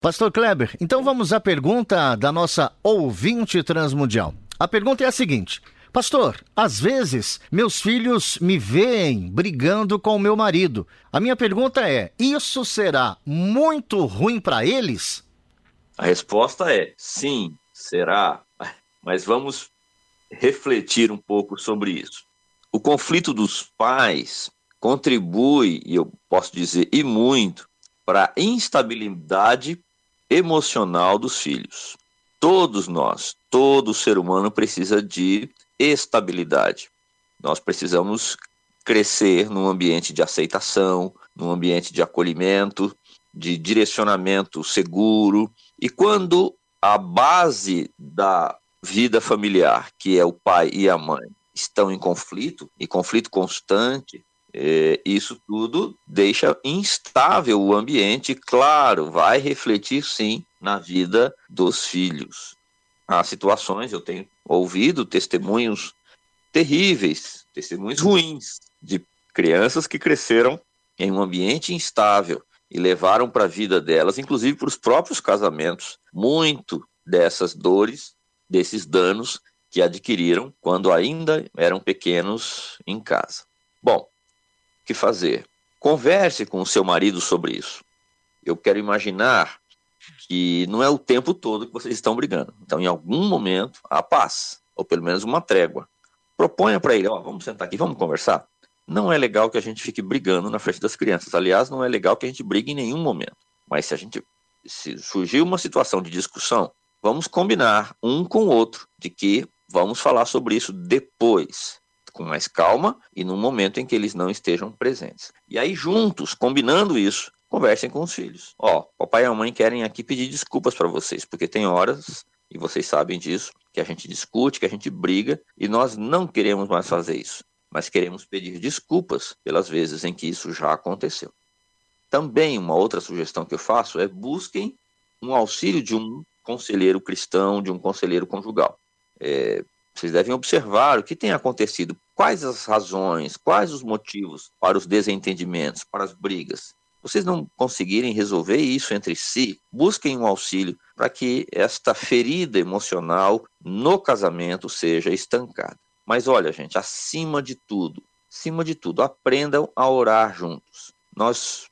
Pastor Kleber, então vamos à pergunta da nossa ouvinte transmundial. A pergunta é a seguinte: Pastor, às vezes meus filhos me veem brigando com o meu marido. A minha pergunta é: isso será muito ruim para eles? A resposta é sim, será. Mas vamos refletir um pouco sobre isso. O conflito dos pais contribui, e eu posso dizer, e muito, para a instabilidade emocional dos filhos. Todos nós, todo ser humano precisa de estabilidade. Nós precisamos crescer num ambiente de aceitação, num ambiente de acolhimento, de direcionamento seguro. E quando a base da vida familiar, que é o pai e a mãe, estão em conflito, e conflito constante, é, isso tudo deixa instável o ambiente, claro, vai refletir sim na vida dos filhos. Há situações, eu tenho ouvido testemunhos terríveis, testemunhos ruins, de crianças que cresceram em um ambiente instável e levaram para a vida delas, inclusive para os próprios casamentos, muito dessas dores, desses danos que adquiriram quando ainda eram pequenos em casa. Bom, que fazer. Converse com o seu marido sobre isso. Eu quero imaginar que não é o tempo todo que vocês estão brigando. Então, em algum momento, há paz, ou pelo menos uma trégua. Proponha para ele, ó, vamos sentar aqui, vamos conversar. Não é legal que a gente fique brigando na frente das crianças. Aliás, não é legal que a gente brigue em nenhum momento. Mas se a gente se surgir uma situação de discussão, vamos combinar um com o outro de que vamos falar sobre isso depois com mais calma e no momento em que eles não estejam presentes. E aí, juntos, combinando isso, conversem com os filhos. Ó, papai e a mãe querem aqui pedir desculpas para vocês, porque tem horas, e vocês sabem disso, que a gente discute, que a gente briga, e nós não queremos mais fazer isso, mas queremos pedir desculpas pelas vezes em que isso já aconteceu. Também uma outra sugestão que eu faço é busquem um auxílio de um conselheiro cristão, de um conselheiro conjugal. É, vocês devem observar o que tem acontecido, quais as razões, quais os motivos para os desentendimentos, para as brigas. Vocês não conseguirem resolver isso entre si, busquem um auxílio para que esta ferida emocional no casamento seja estancada. Mas olha, gente, acima de tudo, acima de tudo, aprendam a orar juntos. Nós,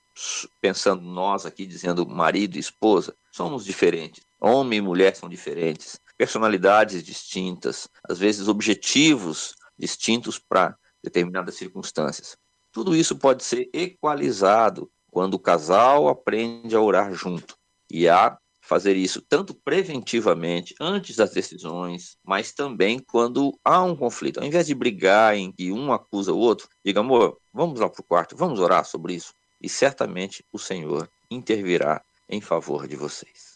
pensando nós aqui, dizendo marido e esposa, somos diferentes. Homem e mulher são diferentes personalidades distintas, às vezes objetivos distintos para determinadas circunstâncias. Tudo isso pode ser equalizado quando o casal aprende a orar junto e a fazer isso tanto preventivamente, antes das decisões, mas também quando há um conflito. Ao invés de brigar em que um acusa o outro, diga, amor, vamos lá para o quarto, vamos orar sobre isso. E certamente o Senhor intervirá em favor de vocês.